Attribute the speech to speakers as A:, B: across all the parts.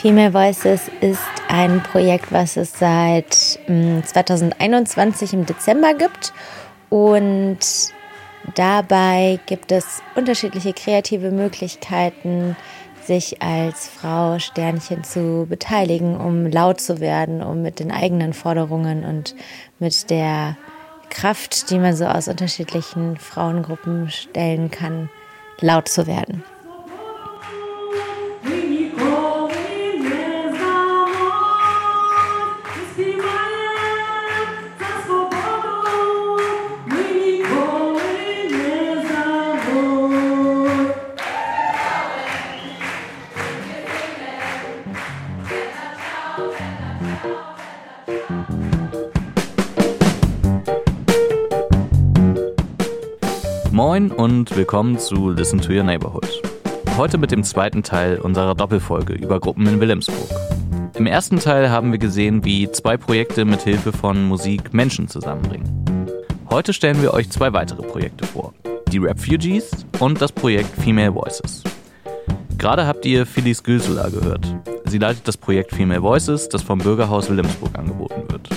A: Female Voices ist ein Projekt, was es seit 2021 hm, im Dezember gibt. Und dabei gibt es unterschiedliche kreative Möglichkeiten, sich als Frau Sternchen zu beteiligen, um laut zu werden, um mit den eigenen Forderungen und mit der Kraft, die man so aus unterschiedlichen Frauengruppen stellen kann, laut zu werden.
B: Moin und willkommen zu Listen to Your Neighborhood. Heute mit dem zweiten Teil unserer Doppelfolge über Gruppen in Wilhelmsburg. Im ersten Teil haben wir gesehen, wie zwei Projekte mit Hilfe von Musik Menschen zusammenbringen. Heute stellen wir euch zwei weitere Projekte vor. Die Refugees und das Projekt Female Voices. Gerade habt ihr Phyllis Gülsula gehört. Sie leitet das Projekt Female Voices, das vom Bürgerhaus Wilhelmsburg angeboten wird.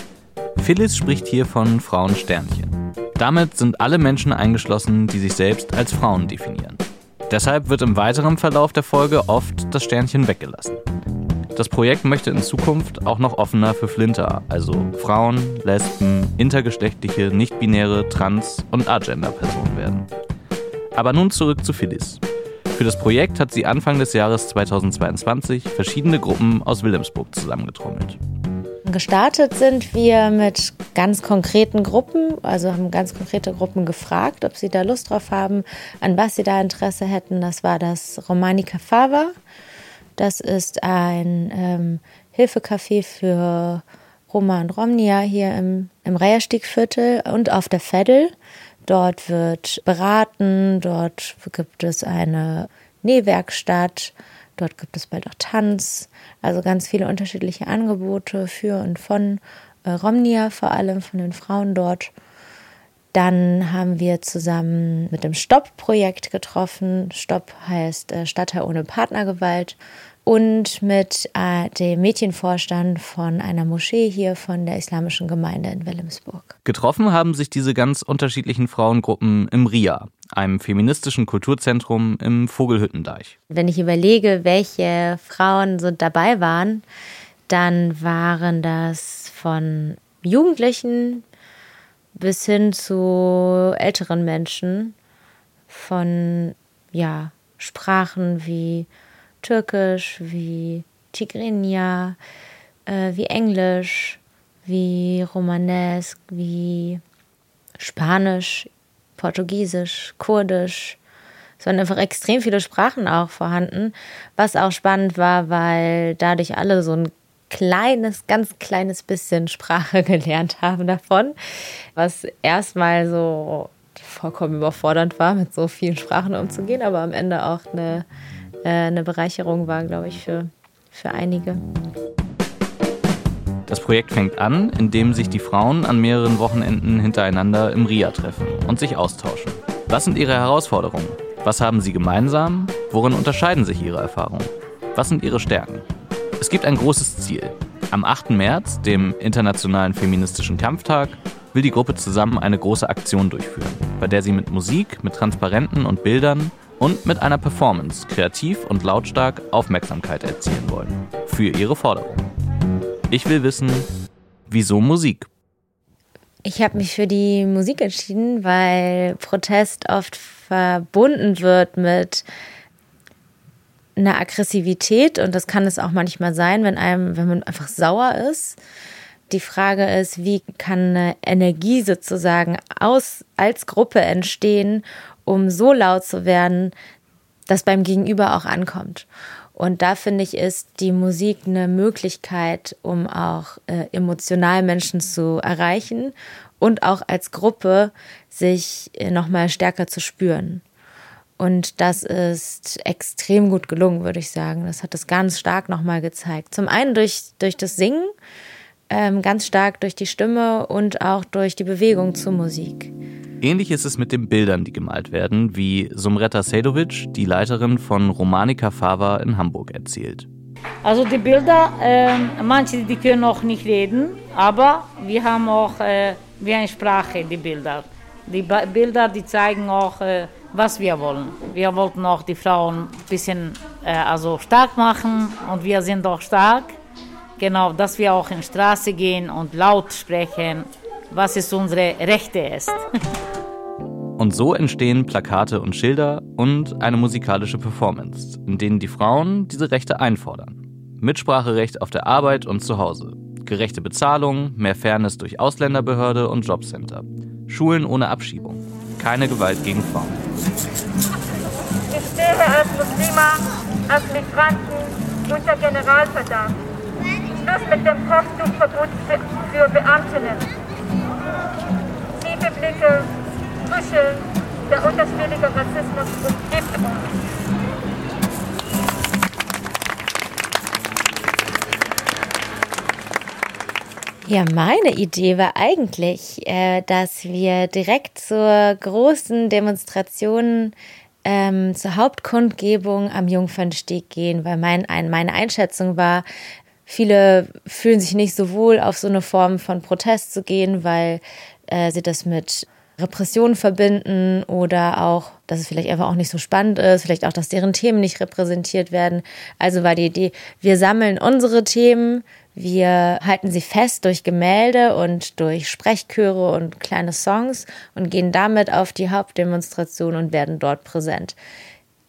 B: Phyllis spricht hier von Frauen Sternchen. Damit sind alle Menschen eingeschlossen, die sich selbst als Frauen definieren. Deshalb wird im weiteren Verlauf der Folge oft das Sternchen weggelassen. Das Projekt möchte in Zukunft auch noch offener für Flinter, also Frauen, Lesben, intergeschlechtliche, nicht-binäre, trans- und agender-Personen werden. Aber nun zurück zu Phyllis. Für das Projekt hat sie Anfang des Jahres 2022 verschiedene Gruppen aus Wilhelmsburg zusammengetrommelt.
A: Gestartet sind wir mit ganz konkreten Gruppen, also haben ganz konkrete Gruppen gefragt, ob sie da Lust drauf haben, an was sie da Interesse hätten. Das war das Romanica Fava. Das ist ein ähm, Hilfecafé für Roma und Romnia hier im, im Reierstiegviertel und auf der Veddel. Dort wird beraten, dort gibt es eine Nähwerkstatt, dort gibt es bald auch Tanz. Also ganz viele unterschiedliche Angebote für und von äh, Romnia, vor allem von den Frauen dort. Dann haben wir zusammen mit dem Stopp-Projekt getroffen. Stopp heißt äh, Stadtteil ohne Partnergewalt. Und mit äh, dem Mädchenvorstand von einer Moschee hier von der Islamischen Gemeinde in Wilhelmsburg.
B: Getroffen haben sich diese ganz unterschiedlichen Frauengruppen im RIA, einem feministischen Kulturzentrum im Vogelhüttendeich.
A: Wenn ich überlege, welche Frauen so dabei waren, dann waren das von Jugendlichen bis hin zu älteren Menschen, von ja, Sprachen wie Türkisch, wie Tigrinya, äh, wie Englisch, wie Romanesk, wie Spanisch, Portugiesisch, Kurdisch. Es waren einfach extrem viele Sprachen auch vorhanden, was auch spannend war, weil dadurch alle so ein kleines, ganz kleines bisschen Sprache gelernt haben davon, was erstmal so vollkommen überfordernd war, mit so vielen Sprachen umzugehen, aber am Ende auch eine, äh, eine Bereicherung war, glaube ich, für, für einige.
B: Das Projekt fängt an, indem sich die Frauen an mehreren Wochenenden hintereinander im RIA treffen und sich austauschen. Was sind ihre Herausforderungen? Was haben sie gemeinsam? Worin unterscheiden sich ihre Erfahrungen? Was sind ihre Stärken? Es gibt ein großes Ziel. Am 8. März, dem Internationalen Feministischen Kampftag, will die Gruppe zusammen eine große Aktion durchführen, bei der sie mit Musik, mit Transparenten und Bildern und mit einer Performance kreativ und lautstark Aufmerksamkeit erzielen wollen. Für ihre Forderung. Ich will wissen, wieso Musik?
A: Ich habe mich für die Musik entschieden, weil Protest oft verbunden wird mit einer Aggressivität und das kann es auch manchmal sein, wenn einem, wenn man einfach sauer ist. Die Frage ist, wie kann eine Energie sozusagen aus, als Gruppe entstehen, um so laut zu werden, dass beim Gegenüber auch ankommt. Und da finde ich, ist die Musik eine Möglichkeit, um auch äh, emotional Menschen zu erreichen und auch als Gruppe sich äh, nochmal stärker zu spüren. Und das ist extrem gut gelungen, würde ich sagen. Das hat es ganz stark nochmal gezeigt. Zum einen durch, durch das Singen, ähm, ganz stark durch die Stimme und auch durch die Bewegung zur Musik.
B: Ähnlich ist es mit den Bildern, die gemalt werden, wie Sumreta Sedovic, die Leiterin von Romanica Fava in Hamburg, erzählt.
C: Also die Bilder, äh, manche die können noch nicht reden, aber wir haben auch äh, wie eine Sprache die Bilder. Die ba Bilder, die zeigen auch, äh, was wir wollen. Wir wollten auch die Frauen ein bisschen äh, also stark machen und wir sind auch stark. Genau, dass wir auch in die Straße gehen und laut sprechen, was es unsere Rechte ist.
B: Und so entstehen Plakate und Schilder und eine musikalische Performance, in denen die Frauen diese Rechte einfordern. Mitspracherecht auf der Arbeit und zu Hause, gerechte Bezahlung, mehr Fairness durch Ausländerbehörde und Jobcenter, Schulen ohne Abschiebung, keine Gewalt gegen Frauen.
D: Ich stehe als Muslima, als Migranten unter Generalverdacht. Schluss mit dem Kopftuchverbot für Beamtinnen. Tiefe Blicke, Kuscheln, der unterschwellige Rassismus umgibt uns.
A: Ja, meine Idee war eigentlich, äh, dass wir direkt zur großen Demonstration ähm, zur Hauptkundgebung am Jungfernstieg gehen, weil mein, ein, meine Einschätzung war, viele fühlen sich nicht so wohl, auf so eine Form von Protest zu gehen, weil äh, sie das mit Repression verbinden oder auch, dass es vielleicht einfach auch nicht so spannend ist, vielleicht auch, dass deren Themen nicht repräsentiert werden. Also war die Idee, wir sammeln unsere Themen, wir halten sie fest durch Gemälde und durch Sprechchöre und kleine Songs und gehen damit auf die Hauptdemonstration und werden dort präsent.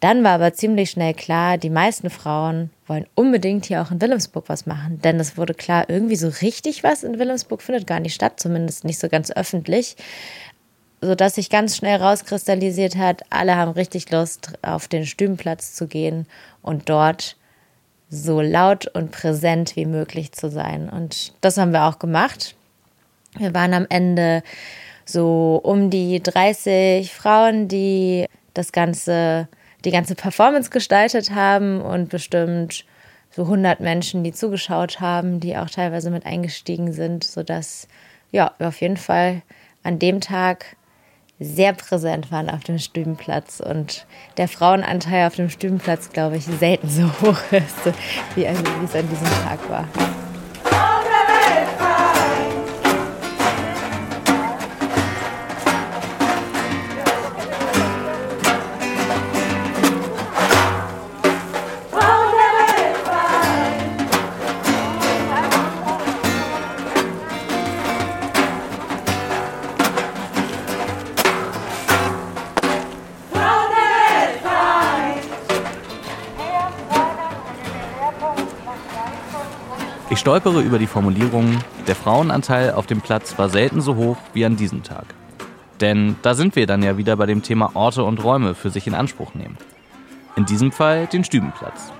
A: Dann war aber ziemlich schnell klar, die meisten Frauen wollen unbedingt hier auch in Wilhelmsburg was machen. Denn es wurde klar, irgendwie so richtig was in Wilhelmsburg findet gar nicht statt, zumindest nicht so ganz öffentlich. Sodass sich ganz schnell rauskristallisiert hat, alle haben richtig Lust, auf den Stübenplatz zu gehen und dort so laut und präsent wie möglich zu sein. Und das haben wir auch gemacht. Wir waren am Ende so um die 30 Frauen, die das ganze, die ganze Performance gestaltet haben und bestimmt so 100 Menschen, die zugeschaut haben, die auch teilweise mit eingestiegen sind, sodass ja, wir auf jeden Fall an dem Tag sehr präsent waren auf dem Stübenplatz und der Frauenanteil auf dem Stübenplatz, glaube ich, selten so hoch ist, wie es an diesem Tag war.
B: Stolpere über die Formulierung, der Frauenanteil auf dem Platz war selten so hoch wie an diesem Tag. Denn da sind wir dann ja wieder bei dem Thema Orte und Räume für sich in Anspruch nehmen. In diesem Fall den Stübenplatz.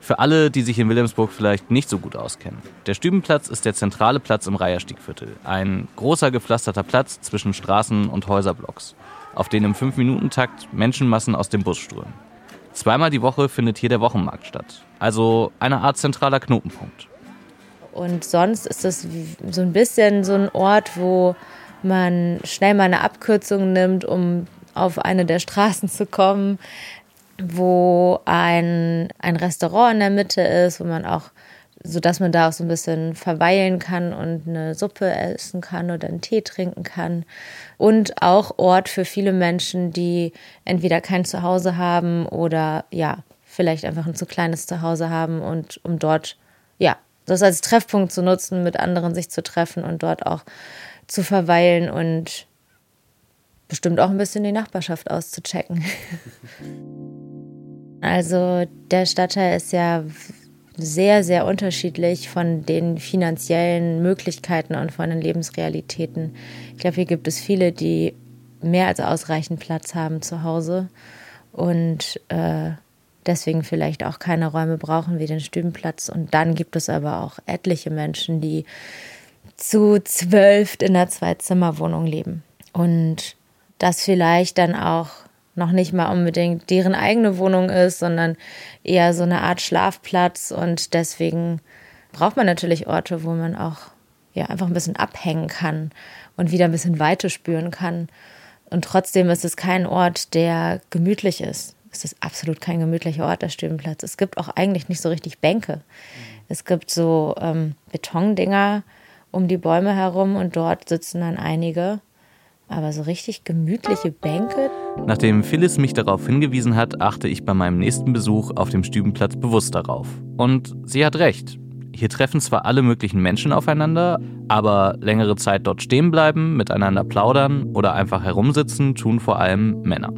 B: Für alle, die sich in Wilhelmsburg vielleicht nicht so gut auskennen. Der Stübenplatz ist der zentrale Platz im Reiherstiegviertel. Ein großer gepflasterter Platz zwischen Straßen und Häuserblocks, auf den im 5-Minuten-Takt Menschenmassen aus dem Bus strömen. Zweimal die Woche findet hier der Wochenmarkt statt. Also eine Art zentraler Knotenpunkt.
A: Und sonst ist es so ein bisschen so ein Ort, wo man schnell mal eine Abkürzung nimmt, um auf eine der Straßen zu kommen, wo ein, ein Restaurant in der Mitte ist, wo man auch, so man da auch so ein bisschen verweilen kann und eine Suppe essen kann oder einen Tee trinken kann. Und auch Ort für viele Menschen, die entweder kein Zuhause haben oder ja, vielleicht einfach ein zu kleines Zuhause haben und um dort ja das als Treffpunkt zu nutzen, mit anderen sich zu treffen und dort auch zu verweilen und bestimmt auch ein bisschen die Nachbarschaft auszuchecken. Also der Stadtteil ist ja sehr, sehr unterschiedlich von den finanziellen Möglichkeiten und von den Lebensrealitäten. Ich glaube, hier gibt es viele, die mehr als ausreichend Platz haben zu Hause und äh, deswegen vielleicht auch keine Räume brauchen wie den Stübenplatz. Und dann gibt es aber auch etliche Menschen, die zu zwölf in einer Zwei-Zimmer-Wohnung leben. Und das vielleicht dann auch noch nicht mal unbedingt deren eigene Wohnung ist, sondern eher so eine Art Schlafplatz. Und deswegen braucht man natürlich Orte, wo man auch ja, einfach ein bisschen abhängen kann und wieder ein bisschen Weite spüren kann. Und trotzdem ist es kein Ort, der gemütlich ist. Ist es absolut kein gemütlicher Ort, der Stübenplatz. Es gibt auch eigentlich nicht so richtig Bänke. Es gibt so ähm, Betondinger um die Bäume herum und dort sitzen dann einige. Aber so richtig gemütliche Bänke.
B: Nachdem Phyllis mich darauf hingewiesen hat, achte ich bei meinem nächsten Besuch auf dem Stübenplatz bewusst darauf. Und sie hat recht. Hier treffen zwar alle möglichen Menschen aufeinander, aber längere Zeit dort stehen bleiben, miteinander plaudern oder einfach herumsitzen tun vor allem Männer.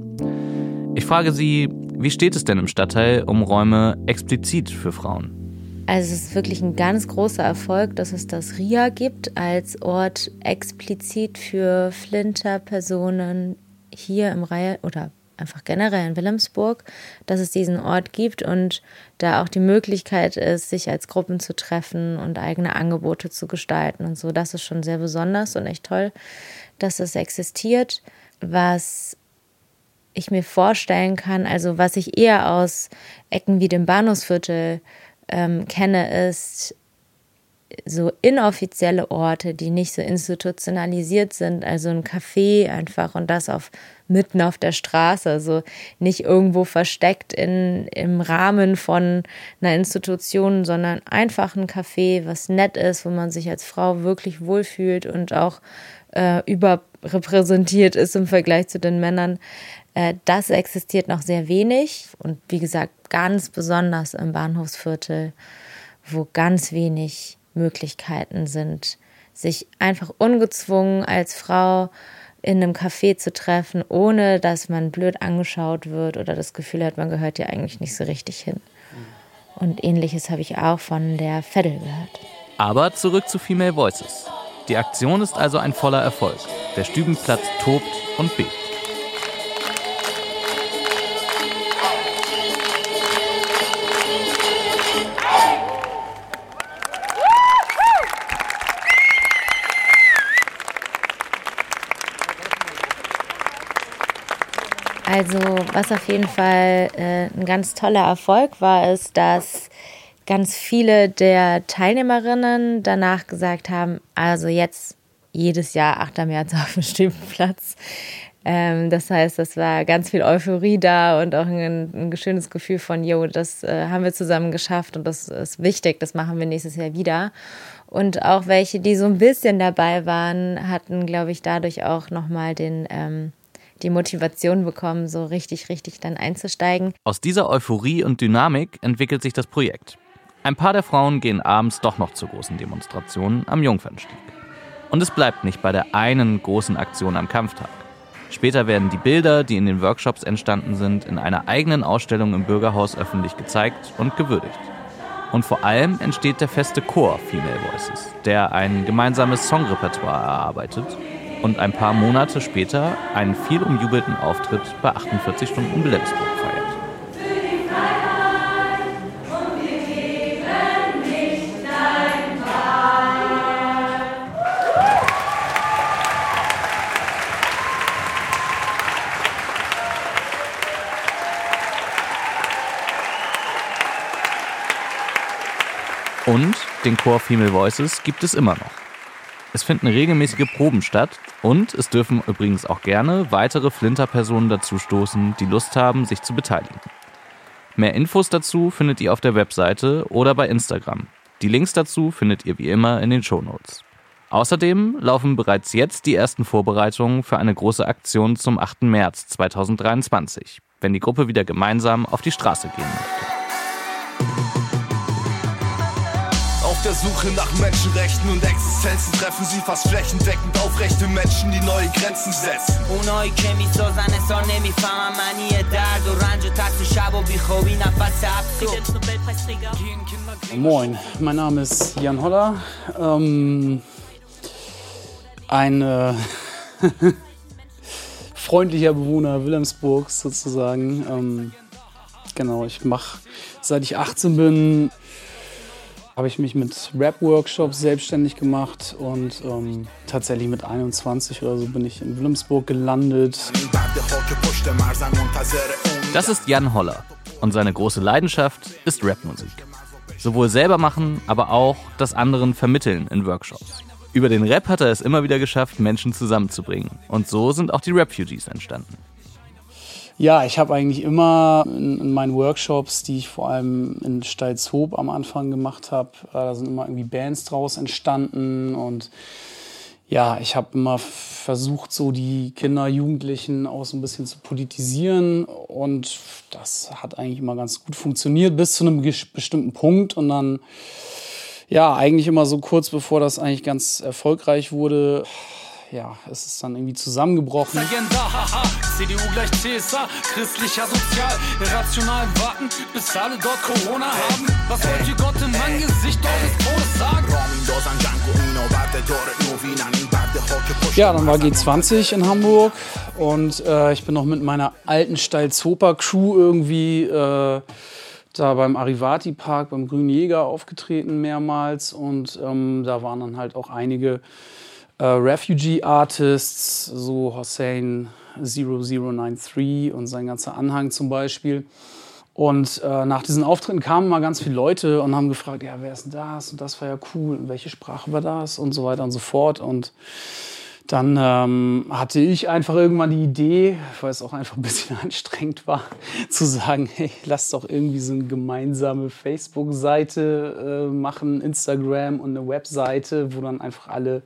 B: Ich frage sie, wie steht es denn im Stadtteil um Räume explizit für Frauen?
A: Also es ist wirklich ein ganz großer Erfolg, dass es das RIA gibt als Ort explizit für Flinter-Personen hier im Reihe oder einfach generell in Wilhelmsburg, dass es diesen Ort gibt und da auch die Möglichkeit ist, sich als Gruppen zu treffen und eigene Angebote zu gestalten und so. Das ist schon sehr besonders und echt toll, dass es existiert. Was ich mir vorstellen kann, also was ich eher aus Ecken wie dem Bahnhofsviertel ähm, kenne, ist so inoffizielle Orte, die nicht so institutionalisiert sind, also ein Café einfach und das auf mitten auf der Straße, also nicht irgendwo versteckt in, im Rahmen von einer Institution, sondern einfach ein Café, was nett ist, wo man sich als Frau wirklich wohlfühlt und auch äh, überrepräsentiert ist im Vergleich zu den Männern. Äh, das existiert noch sehr wenig und wie gesagt, ganz besonders im Bahnhofsviertel, wo ganz wenig Möglichkeiten sind, sich einfach ungezwungen als Frau in einem Café zu treffen, ohne dass man blöd angeschaut wird oder das Gefühl hat, man gehört ja eigentlich nicht so richtig hin. Und ähnliches habe ich auch von der Veddel gehört.
B: Aber zurück zu Female Voices. Die Aktion ist also ein voller Erfolg. Der Stübenplatz tobt und bebt.
A: Also was auf jeden Fall äh, ein ganz toller Erfolg war, ist, dass ganz viele der Teilnehmerinnen danach gesagt haben, also jetzt jedes Jahr 8. März auf dem Stübenplatz. Ähm, das heißt, das war ganz viel Euphorie da und auch ein, ein schönes Gefühl von, jo, das äh, haben wir zusammen geschafft und das ist wichtig, das machen wir nächstes Jahr wieder. Und auch welche, die so ein bisschen dabei waren, hatten, glaube ich, dadurch auch nochmal den... Ähm, die Motivation bekommen, so richtig, richtig dann einzusteigen.
B: Aus dieser Euphorie und Dynamik entwickelt sich das Projekt. Ein paar der Frauen gehen abends doch noch zu großen Demonstrationen am Jungfernstieg. Und es bleibt nicht bei der einen großen Aktion am Kampftag. Später werden die Bilder, die in den Workshops entstanden sind, in einer eigenen Ausstellung im Bürgerhaus öffentlich gezeigt und gewürdigt. Und vor allem entsteht der feste Chor Female Voices, der ein gemeinsames Songrepertoire erarbeitet und ein paar Monate später einen viel umjubelten Auftritt bei 48 Stunden Wilhelmsburg feiert. Und den Chor Female Voices gibt es immer noch. Es finden regelmäßige Proben statt und es dürfen übrigens auch gerne weitere Flinter-Personen dazustoßen, die Lust haben, sich zu beteiligen. Mehr Infos dazu findet ihr auf der Webseite oder bei Instagram. Die Links dazu findet ihr wie immer in den Shownotes. Außerdem laufen bereits jetzt die ersten Vorbereitungen für eine große Aktion zum 8. März 2023, wenn die Gruppe wieder gemeinsam auf die Straße gehen möchte.
E: Auf der Suche nach Menschenrechten und Existenzen treffen sie fast flächendeckend aufrechte Menschen, die neue Grenzen setzen. اونایی که میسازن اصلا نمیفهمم معنی درد و رنج و ترس شب و بیخوابی نفس
F: Moin, mein Name ist Jan Holler. Ähm, ein äh, freundlicher Bewohner Wilhelmsburgs sozusagen. Ähm, genau, ich mache seit ich 18 bin habe ich mich mit Rap-Workshops selbstständig gemacht und ähm, tatsächlich mit 21 oder so bin ich in Wilhelmsburg gelandet.
B: Das ist Jan Holler und seine große Leidenschaft ist Rapmusik. Sowohl selber machen, aber auch das anderen vermitteln in Workshops. Über den Rap hat er es immer wieder geschafft, Menschen zusammenzubringen. Und so sind auch die Refugees entstanden.
F: Ja, ich habe eigentlich immer in, in, meinen Workshops, die ich vor allem in Steilshoop am Anfang gemacht habe, äh, da sind immer irgendwie Bands draus entstanden und ja, ich habe immer versucht, so die Kinder, Jugendlichen auch so ein bisschen zu politisieren und das hat eigentlich immer ganz gut funktioniert bis zu einem bestimmten Punkt und dann ja, eigentlich immer so kurz bevor das eigentlich ganz erfolgreich wurde, ja, es ist dann irgendwie zusammengebrochen. Agenda, haha, CDU gleich CSA, christlicher Sozial, rational warten, bis alle dort Corona haben. Was wollte Gott im Angesicht eures Todes sagen? Ja, dann war G20 in Hamburg und äh, ich bin noch mit meiner alten Stalzoper Crew irgendwie äh, da beim Arivati Park, beim Grünen Jäger aufgetreten mehrmals und ähm, da waren dann halt auch einige äh, Refugee Artists, so Hossein 0093 und sein ganzer Anhang zum Beispiel. Und äh, nach diesen Auftritten kamen mal ganz viele Leute und haben gefragt, ja, wer ist denn das? Und das war ja cool. Und welche Sprache war das? Und so weiter und so fort. Und dann ähm, hatte ich einfach irgendwann die Idee, weil es auch einfach ein bisschen anstrengend war, zu sagen, hey, lass doch irgendwie so eine gemeinsame Facebook-Seite äh, machen, Instagram und eine Webseite, wo dann einfach alle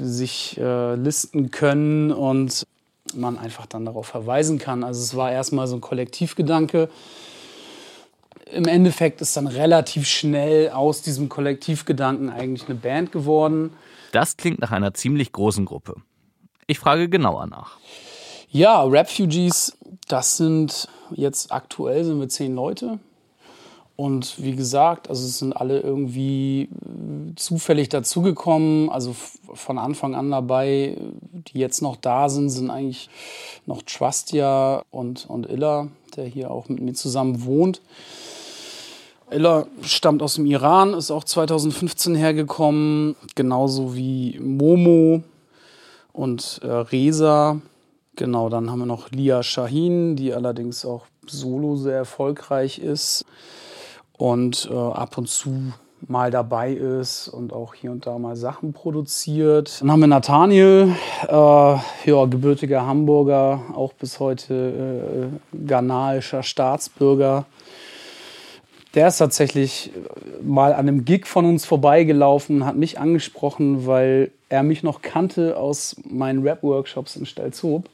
F: sich äh, listen können und man einfach dann darauf verweisen kann. Also es war erstmal so ein Kollektivgedanke. Im Endeffekt ist dann relativ schnell aus diesem Kollektivgedanken eigentlich eine Band geworden.
B: Das klingt nach einer ziemlich großen Gruppe. Ich frage genauer nach.
F: Ja, Refugees, das sind jetzt aktuell sind wir zehn Leute. Und wie gesagt, also es sind alle irgendwie äh, zufällig dazugekommen, also von Anfang an dabei. Die jetzt noch da sind, sind eigentlich noch Trustia und, und Illa, der hier auch mit mir zusammen wohnt. Ella stammt aus dem Iran, ist auch 2015 hergekommen, genauso wie Momo und äh, Reza. Genau, dann haben wir noch Lia Shahin, die allerdings auch solo sehr erfolgreich ist und äh, ab und zu mal dabei ist und auch hier und da mal Sachen produziert. Dann haben wir Nathaniel, äh, ja, gebürtiger Hamburger, auch bis heute äh, ghanaischer Staatsbürger der ist tatsächlich mal an einem Gig von uns vorbeigelaufen, hat mich angesprochen, weil er mich noch kannte aus meinen Rap-Workshops in Stelzhoop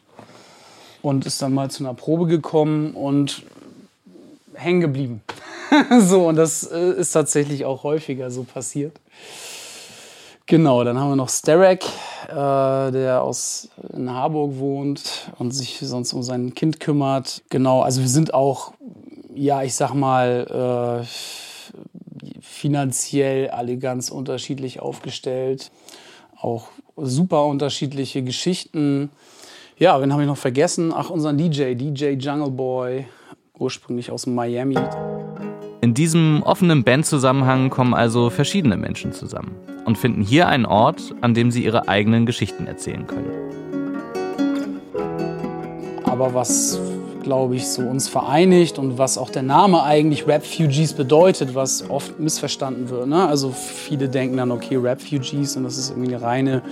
F: und ist dann mal zu einer Probe gekommen und hängen geblieben. so, und das äh, ist tatsächlich auch häufiger so passiert. Genau, dann haben wir noch Sterek, äh, der aus in Harburg wohnt und sich sonst um sein Kind kümmert. Genau, also wir sind auch ja, ich sag mal, äh, finanziell alle ganz unterschiedlich aufgestellt. Auch super unterschiedliche Geschichten. Ja, wen habe ich noch vergessen? Ach, unseren DJ, DJ Jungle Boy, ursprünglich aus Miami.
B: In diesem offenen Bandzusammenhang kommen also verschiedene Menschen zusammen und finden hier einen Ort, an dem sie ihre eigenen Geschichten erzählen können.
F: Aber was glaube ich, so uns vereinigt und was auch der Name eigentlich Refugees bedeutet, was oft missverstanden wird. Ne? Also viele denken dann, okay, Refugees und das ist irgendwie eine reine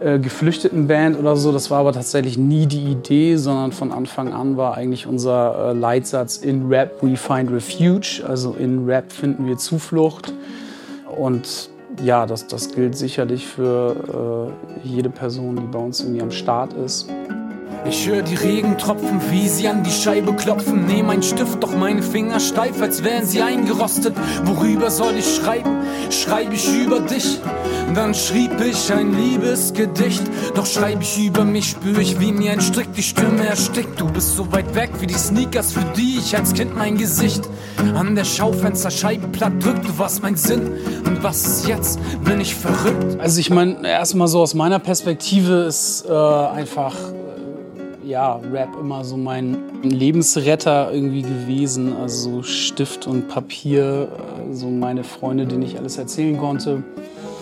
F: äh, Geflüchtetenband oder so. Das war aber tatsächlich nie die Idee, sondern von Anfang an war eigentlich unser äh, Leitsatz in Rap we find refuge, also in Rap finden wir Zuflucht und ja, das, das gilt sicherlich für äh, jede Person, die bei uns irgendwie am Start ist.
E: Ich höre die Regentropfen, wie sie an die Scheibe klopfen. Nehm ein Stift, doch meine Finger steif, als wären sie eingerostet. Worüber soll ich schreiben? Schreibe ich über dich? Dann schrieb ich ein Liebesgedicht. Doch schreibe ich über mich, spüre ich, wie mir ein Strick die Stimme erstickt. Du bist so weit weg wie die Sneakers, für die ich als Kind mein Gesicht an der Schaufensterscheibe platt drückt. Du warst mein Sinn. Und was ist jetzt? Bin ich verrückt?
F: Also ich meine, erstmal so aus meiner Perspektive ist äh, einfach ja, Rap immer so mein Lebensretter irgendwie gewesen. Also Stift und Papier, äh, so meine Freunde, denen ich alles erzählen konnte.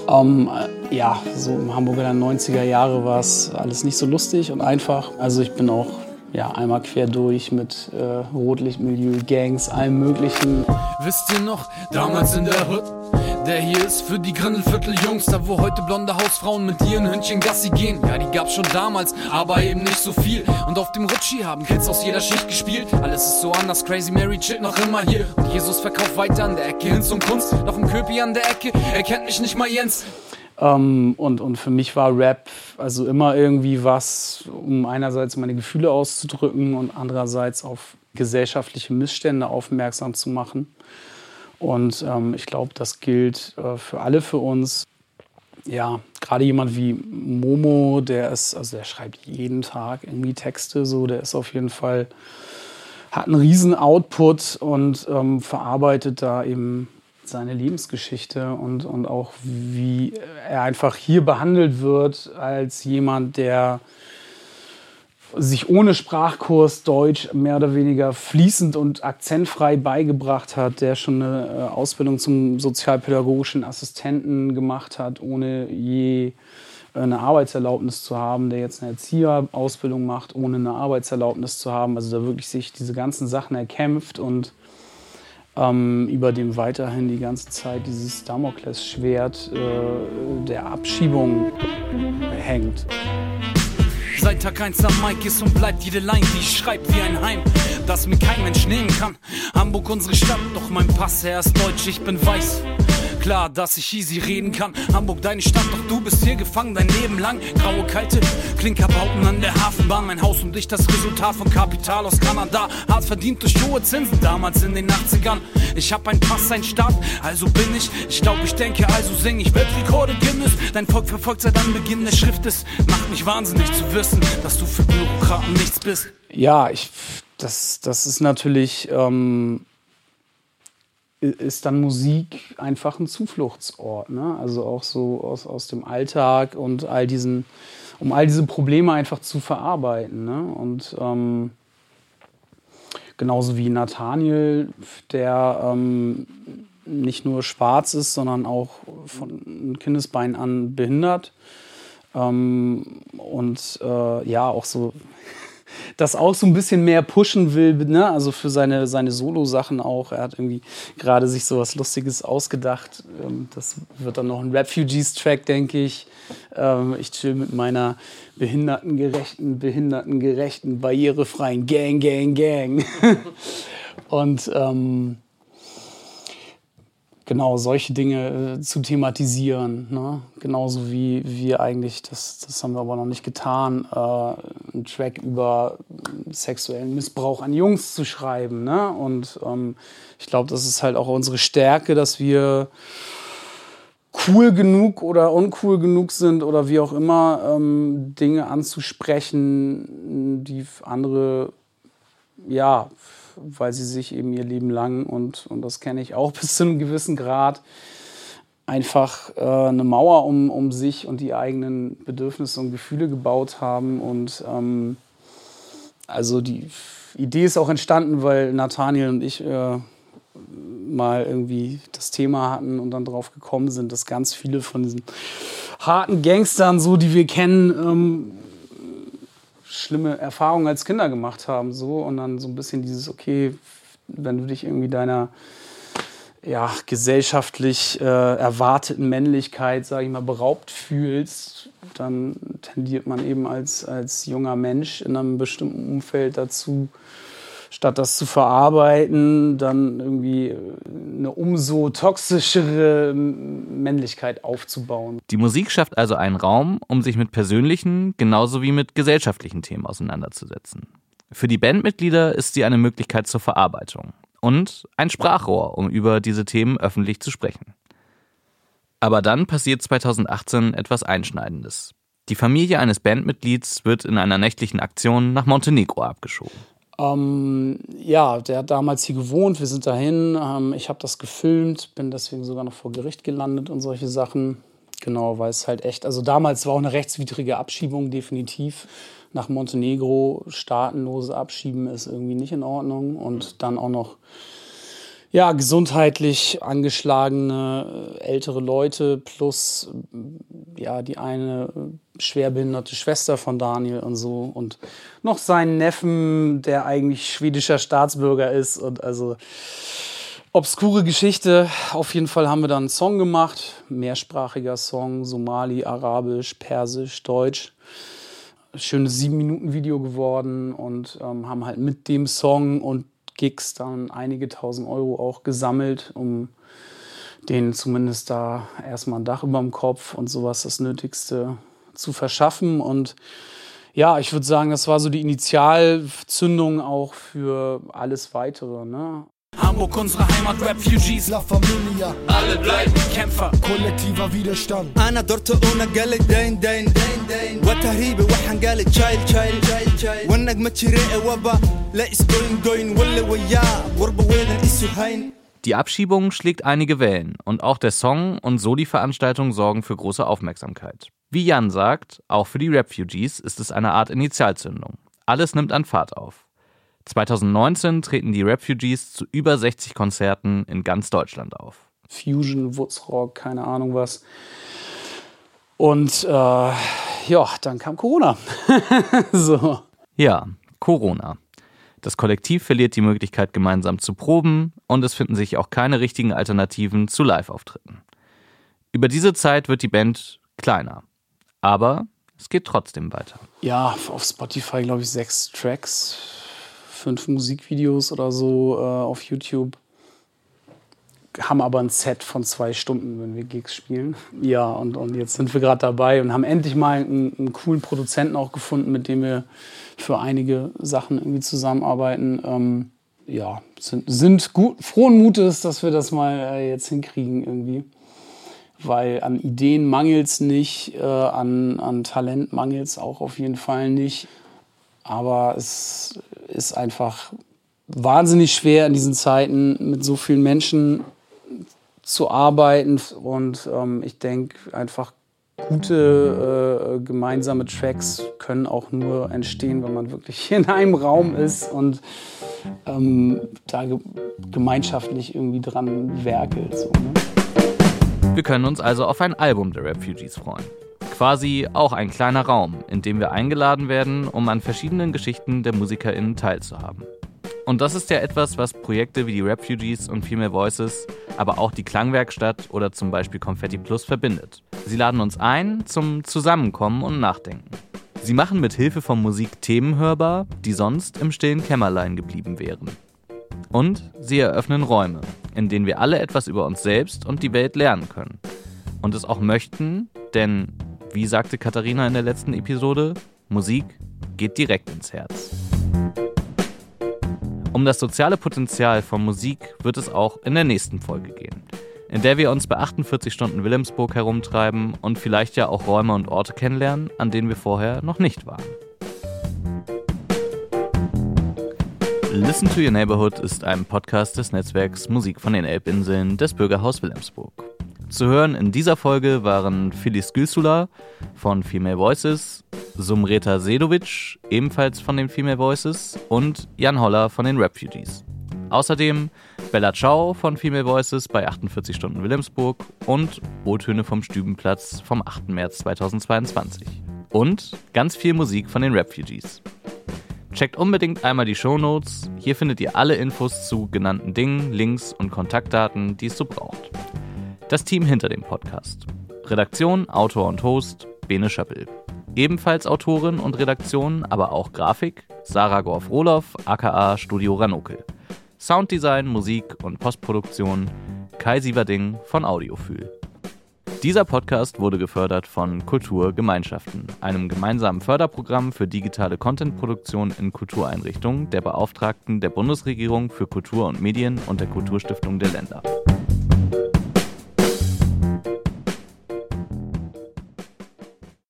F: Ähm, äh, ja, so im Hamburger 90er Jahre war es alles nicht so lustig und einfach. Also ich bin auch ja, einmal quer durch mit äh, Rotlichtmilieu, Gangs, allem Möglichen.
E: Wisst ihr noch, damals in der Hut?
G: Der hier ist für die Grindelviertel-Jungs, da wo heute blonde Hausfrauen mit ihren Hündchen Gassi gehen. Ja, die gab's schon damals, aber eben nicht so viel. Und auf dem Rutschi haben Kids aus jeder Schicht gespielt. Alles ist so anders, Crazy Mary chillt noch immer hier. Und Jesus verkauft weiter an der Ecke hin zum Kunst. Auf dem Köpi an der Ecke, er kennt mich nicht mal Jens.
F: Ähm, und, und für mich war Rap also immer irgendwie was, um einerseits meine Gefühle auszudrücken und andererseits auf gesellschaftliche Missstände aufmerksam zu machen. Und ähm, ich glaube, das gilt äh, für alle für uns. Ja, gerade jemand wie Momo, der ist, also der schreibt jeden Tag irgendwie Texte, so, der ist auf jeden Fall, hat einen riesen Output und ähm, verarbeitet da eben seine Lebensgeschichte und, und auch wie er einfach hier behandelt wird als jemand, der sich ohne Sprachkurs Deutsch mehr oder weniger fließend und akzentfrei beigebracht hat, der schon eine äh, Ausbildung zum sozialpädagogischen Assistenten gemacht hat, ohne je äh, eine Arbeitserlaubnis zu haben, der jetzt eine Erzieherausbildung macht, ohne eine Arbeitserlaubnis zu haben. Also da wirklich sich diese ganzen Sachen erkämpft und ähm, über dem weiterhin die ganze Zeit dieses Damoklesschwert äh, der Abschiebung hängt.
G: Seit Tag 1 am Mike ist und bleibt jede Line, die ich schreib wie ein Heim, das mir kein Mensch nehmen kann. Hamburg unsere Stadt, doch mein Pass, er ist deutsch, ich bin weiß klar, dass ich easy reden kann. Hamburg, deine Stadt, doch du bist hier gefangen dein Leben lang. Graue, kalte Klinkerbauten an der Hafenbahn. Mein Haus und ich, das Resultat von Kapital aus Kanada. Hart verdient durch hohe Zinsen, damals in den 80ern. Ich hab ein Pass, ein Staat, also bin ich. Ich glaub, ich denke, also sing ich Weltrekorde Guinness. Dein Volk verfolgt seit Anbeginn der Schrift. Macht mich wahnsinnig zu wissen, dass du für Bürokraten nichts bist.
F: Ja, ich, das, das ist natürlich. Ähm ist dann Musik einfach ein Zufluchtsort. Ne? Also auch so aus, aus dem Alltag und all diesen, um all diese Probleme einfach zu verarbeiten. Ne? Und ähm, genauso wie Nathaniel, der ähm, nicht nur schwarz ist, sondern auch von Kindesbein an behindert. Ähm, und äh, ja, auch so das auch so ein bisschen mehr pushen will, ne? also für seine, seine Solo-Sachen auch. Er hat irgendwie gerade sich so was Lustiges ausgedacht. Ähm, das wird dann noch ein Refugees-Track, denke ich. Ähm, ich chill mit meiner behindertengerechten, behindertengerechten, barrierefreien Gang, Gang, Gang. Und ähm, genau solche Dinge äh, zu thematisieren. Ne? Genauso wie wir eigentlich, das, das haben wir aber noch nicht getan, äh, einen Track über sexuellen Missbrauch an Jungs zu schreiben. Ne? Und ähm, ich glaube, das ist halt auch unsere Stärke, dass wir cool genug oder uncool genug sind oder wie auch immer, ähm, Dinge anzusprechen, die andere ja weil sie sich eben ihr Leben lang und, und das kenne ich auch bis zu einem gewissen Grad, einfach äh, eine Mauer um, um sich und die eigenen Bedürfnisse und Gefühle gebaut haben. Und ähm, also die Idee ist auch entstanden, weil Nathaniel und ich äh, mal irgendwie das Thema hatten und dann drauf gekommen sind, dass ganz viele von diesen harten Gangstern, so die wir kennen, ähm, schlimme Erfahrungen als Kinder gemacht haben. So. Und dann so ein bisschen dieses, okay, wenn du dich irgendwie deiner ja, gesellschaftlich äh, erwarteten Männlichkeit, sage ich mal, beraubt fühlst, dann tendiert man eben als, als junger Mensch in einem bestimmten Umfeld dazu, statt das zu verarbeiten, dann irgendwie eine umso toxischere Männlichkeit aufzubauen.
B: Die Musik schafft also einen Raum, um sich mit persönlichen genauso wie mit gesellschaftlichen Themen auseinanderzusetzen. Für die Bandmitglieder ist sie eine Möglichkeit zur Verarbeitung und ein Sprachrohr, um über diese Themen öffentlich zu sprechen. Aber dann passiert 2018 etwas Einschneidendes. Die Familie eines Bandmitglieds wird in einer nächtlichen Aktion nach Montenegro abgeschoben.
F: Ähm, ja, der hat damals hier gewohnt, wir sind dahin, ähm, ich habe das gefilmt, bin deswegen sogar noch vor Gericht gelandet und solche Sachen. Genau, weil es halt echt, also damals war auch eine rechtswidrige Abschiebung definitiv. Nach Montenegro staatenlose Abschieben ist irgendwie nicht in Ordnung und dann auch noch ja, gesundheitlich angeschlagene äh, ältere Leute plus ja, die eine schwerbehinderte Schwester von Daniel und so und noch seinen Neffen, der eigentlich schwedischer Staatsbürger ist und also obskure Geschichte. Auf jeden Fall haben wir dann einen Song gemacht, mehrsprachiger Song, Somali, Arabisch, Persisch, Deutsch. Schönes sieben Minuten Video geworden und ähm, haben halt mit dem Song und Gigs dann einige tausend Euro auch gesammelt, um denen zumindest da erstmal ein Dach über dem Kopf und sowas das Nötigste zu verschaffen. Und ja, ich würde sagen, das war so die Initialzündung auch für alles weitere. Ne?
G: Hamburg, unsere Heimat, Refugees,
E: La Familia,
G: alle bleiben Kämpfer.
E: kollektiver Widerstand.
H: انا درت وانا قال دين دين وتهريبي وحن قال تشايل تشايل والنجمة تشريق وبا لا is going going ولا وياه وربا وين اسو هين
B: die Abschiebung schlägt einige Wellen und auch der Song und so die Veranstaltung sorgen für große Aufmerksamkeit. Wie Jan sagt, auch für die Refugees ist es eine Art Initialzündung. Alles nimmt an Fahrt auf. 2019 treten die Refugees zu über 60 Konzerten in ganz Deutschland auf.
F: Fusion, Woodsrock, keine Ahnung was. Und äh, ja, dann kam Corona. so.
B: Ja, Corona. Das Kollektiv verliert die Möglichkeit, gemeinsam zu proben und es finden sich auch keine richtigen Alternativen zu Live-Auftritten. Über diese Zeit wird die Band kleiner. Aber es geht trotzdem weiter.
F: Ja, auf Spotify glaube ich sechs Tracks, fünf Musikvideos oder so äh, auf YouTube. Haben aber ein Set von zwei Stunden, wenn wir Gigs spielen. Ja, und, und jetzt sind wir gerade dabei und haben endlich mal einen, einen coolen Produzenten auch gefunden, mit dem wir für einige Sachen irgendwie zusammenarbeiten. Ähm, ja, sind, sind gut, frohen Mutes, dass wir das mal äh, jetzt hinkriegen irgendwie. Weil an Ideen mangelt es nicht, äh, an, an Talent mangelt es auch auf jeden Fall nicht. Aber es ist einfach wahnsinnig schwer in diesen Zeiten mit so vielen Menschen zu arbeiten. Und ähm, ich denke einfach, gute äh, gemeinsame Tracks können auch nur entstehen, wenn man wirklich in einem Raum ist und ähm, da ge gemeinschaftlich irgendwie dran werkelt. So, ne?
B: Wir können uns also auf ein Album der Refugees freuen. Quasi auch ein kleiner Raum, in dem wir eingeladen werden, um an verschiedenen Geschichten der MusikerInnen teilzuhaben. Und das ist ja etwas, was Projekte wie die Refugees und Female Voices, aber auch die Klangwerkstatt oder zum Beispiel Confetti Plus verbindet. Sie laden uns ein zum Zusammenkommen und Nachdenken. Sie machen mit Hilfe von Musik Themen hörbar, die sonst im stillen Kämmerlein geblieben wären. Und sie eröffnen Räume, in denen wir alle etwas über uns selbst und die Welt lernen können. Und es auch möchten, denn, wie sagte Katharina in der letzten Episode, Musik geht direkt ins Herz. Um das soziale Potenzial von Musik wird es auch in der nächsten Folge gehen, in der wir uns bei 48 Stunden Wilhelmsburg herumtreiben und vielleicht ja auch Räume und Orte kennenlernen, an denen wir vorher noch nicht waren. Listen to Your Neighborhood ist ein Podcast des Netzwerks Musik von den Elbinseln des Bürgerhaus Wilhelmsburg. Zu hören in dieser Folge waren Phyllis Gülsula von Female Voices, Sumreta Sedovic, ebenfalls von den Female Voices, und Jan Holler von den Refugees. Außerdem Bella Ciao von Female Voices bei 48 Stunden Wilhelmsburg und O-Töne vom Stübenplatz vom 8. März 2022. Und ganz viel Musik von den Refugees. Checkt unbedingt einmal die Shownotes. Hier findet ihr alle Infos zu genannten Dingen, Links und Kontaktdaten, die es so braucht. Das Team hinter dem Podcast. Redaktion, Autor und Host Bene Schöppel. Ebenfalls Autorin und Redaktion, aber auch Grafik Sarah Gorf-Roloff, aka Studio Ranokel. Sounddesign, Musik und Postproduktion Kai Sieverding von Audiofühl. Dieser Podcast wurde gefördert von Kulturgemeinschaften, einem gemeinsamen Förderprogramm für digitale Contentproduktion in Kultureinrichtungen der Beauftragten der Bundesregierung für Kultur und Medien und der Kulturstiftung der Länder.